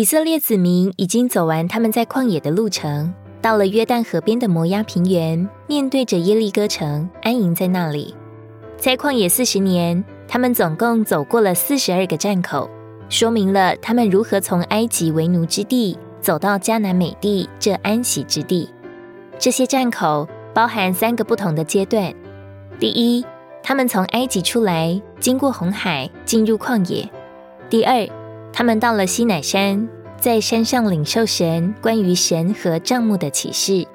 以色列子民已经走完他们在旷野的路程，到了约旦河边的摩押平原，面对着耶利哥城，安营在那里。在旷野四十年，他们总共走过了四十二个站口，说明了他们如何从埃及为奴之地走到迦南美地这安息之地。这些站口包含三个不同的阶段：第一，他们从埃及出来，经过红海，进入旷野；第二，他们到了西乃山，在山上领受神关于神和帐幕的启示；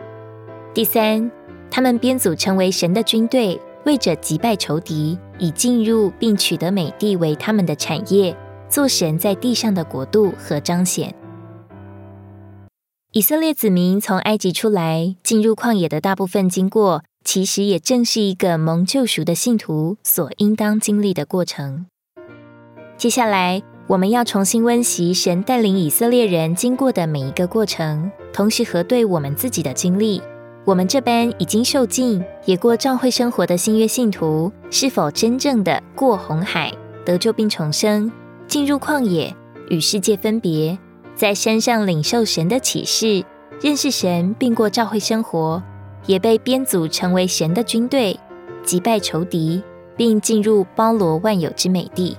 第三，他们编组成为神的军队。为着击败仇敌，以进入并取得美地为他们的产业，做神在地上的国度和彰显。以色列子民从埃及出来，进入旷野的大部分经过，其实也正是一个蒙救赎的信徒所应当经历的过程。接下来，我们要重新温习神带领以色列人经过的每一个过程，同时核对我们自己的经历。我们这班已经受尽也过教会生活的新约信徒，是否真正的过红海、得救并重生，进入旷野与世界分别，在山上领受神的启示，认识神并过教会生活，也被编组成为神的军队，击败仇敌，并进入包罗万有之美地？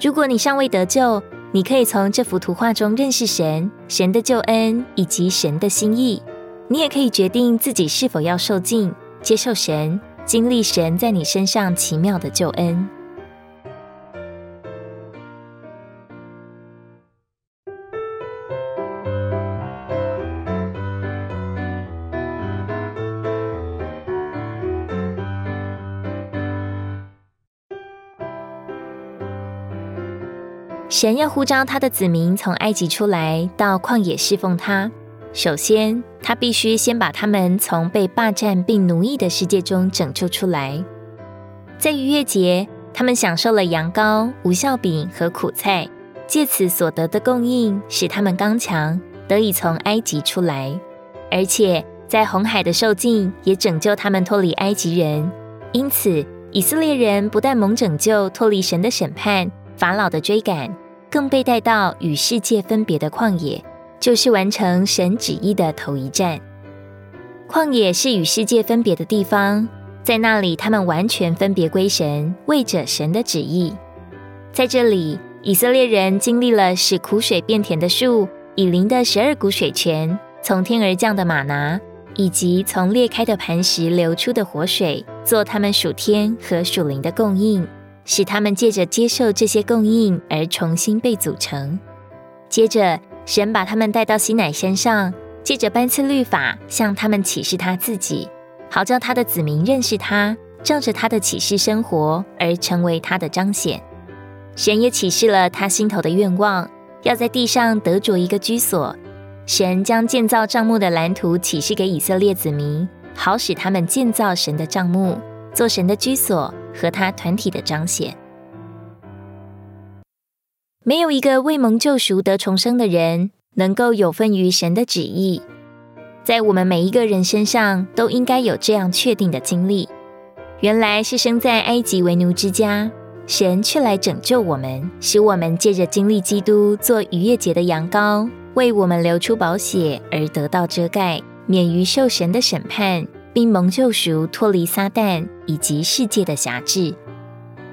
如果你尚未得救，你可以从这幅图画中认识神、神的救恩以及神的心意。你也可以决定自己是否要受尽，接受神，经历神在你身上奇妙的救恩。神要呼召他的子民从埃及出来，到旷野侍奉他。首先，他必须先把他们从被霸占并奴役的世界中拯救出来。在逾越节，他们享受了羊羔、无酵饼和苦菜，借此所得的供应，使他们刚强，得以从埃及出来。而且，在红海的受尽，也拯救他们脱离埃及人。因此，以色列人不但蒙拯救，脱离神的审判、法老的追赶，更被带到与世界分别的旷野。就是完成神旨意的头一站。旷野是与世界分别的地方，在那里他们完全分别归神，为着神的旨意。在这里，以色列人经历了使苦水变甜的树，以灵的十二股水泉，从天而降的马拿，以及从裂开的磐石流出的活水，做他们属天和属灵的供应，使他们借着接受这些供应而重新被组成。接着。神把他们带到西乃山上，借着班次律法向他们启示他自己，好叫他的子民认识他，照着他的启示生活，而成为他的彰显。神也启示了他心头的愿望，要在地上得着一个居所。神将建造帐幕的蓝图启示给以色列子民，好使他们建造神的帐幕，做神的居所和他团体的彰显。没有一个未蒙救赎得重生的人能够有份于神的旨意，在我们每一个人身上都应该有这样确定的经历。原来是生在埃及为奴之家，神却来拯救我们，使我们借着经历基督做逾越节的羊羔，为我们流出宝血而得到遮盖，免于受神的审判，并蒙救赎脱离撒旦以及世界的辖制。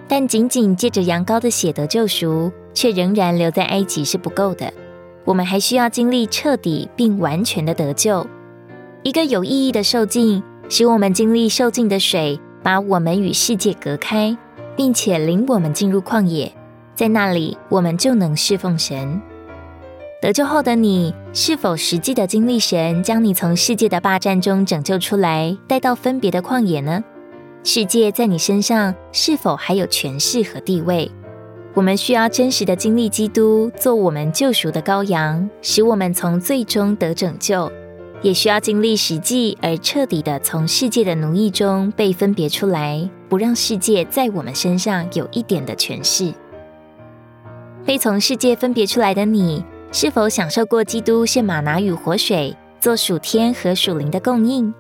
但仅仅借着羊羔的血得救赎。却仍然留在埃及是不够的，我们还需要经历彻底并完全的得救。一个有意义的受尽，使我们经历受尽的水，把我们与世界隔开，并且领我们进入旷野，在那里我们就能侍奉神。得救后的你，是否实际的经历神将你从世界的霸占中拯救出来，带到分别的旷野呢？世界在你身上是否还有权势和地位？我们需要真实的经历基督做我们救赎的羔羊，使我们从最终得拯救；也需要经历实际而彻底的从世界的奴役中被分别出来，不让世界在我们身上有一点的权势。被从世界分别出来的你，是否享受过基督献马拿与活水，做属天和属灵的供应？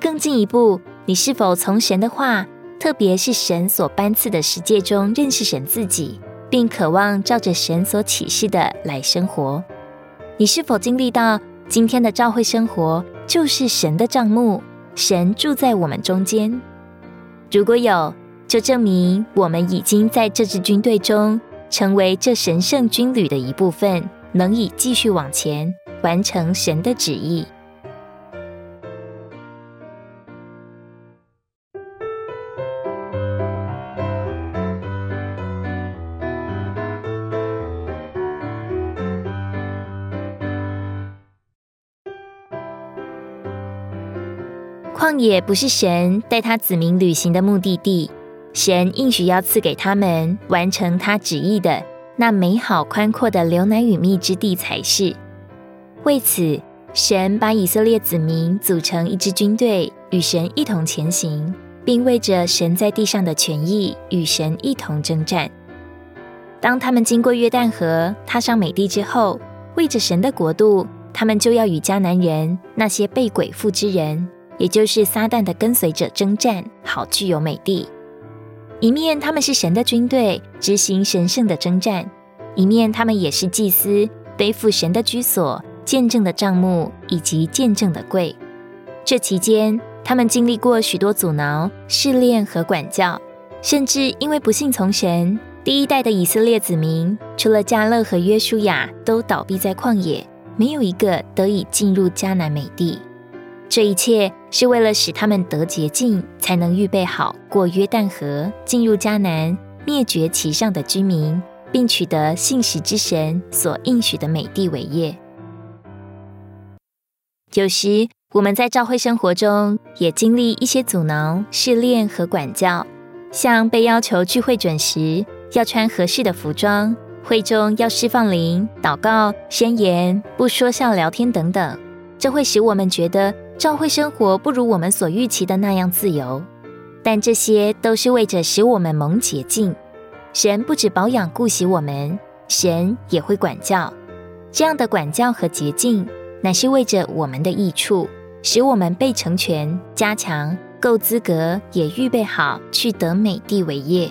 更进一步，你是否从神的话？特别是神所颁赐的世界中认识神自己，并渴望照着神所启示的来生活。你是否经历到今天的教会生活就是神的帐幕，神住在我们中间？如果有，就证明我们已经在这支军队中，成为这神圣军旅的一部分，能以继续往前，完成神的旨意。旷野不是神带他子民旅行的目的地，神应许要赐给他们完成他旨意的那美好宽阔的流奶与蜜之地才是。为此，神把以色列子民组成一支军队，与神一同前行，并为着神在地上的权益与神一同征战。当他们经过约旦河，踏上美地之后，为着神的国度，他们就要与迦南人那些被鬼附之人。也就是撒旦的跟随者征战，好具有美地。一面他们是神的军队，执行神圣的征战；一面他们也是祭司，背负神的居所、见证的帐幕以及见证的柜。这期间，他们经历过许多阻挠、试炼和管教，甚至因为不信从神，第一代的以色列子民，除了加勒和约书亚，都倒闭在旷野，没有一个得以进入迦南美地。这一切是为了使他们得洁净，才能预备好过约旦河，进入迦南，灭绝其上的居民，并取得信实之神所应许的美地为业。有时我们在教会生活中也经历一些阻挠、试炼和管教，像被要求聚会准时，要穿合适的服装，会中要释放灵、祷告、宣言、不说笑、聊天等等，这会使我们觉得。教会生活不如我们所预期的那样自由，但这些都是为着使我们蒙洁净。神不止保养顾惜我们，神也会管教。这样的管教和洁净，乃是为着我们的益处，使我们被成全、加强、够资格，也预备好去得美地为业。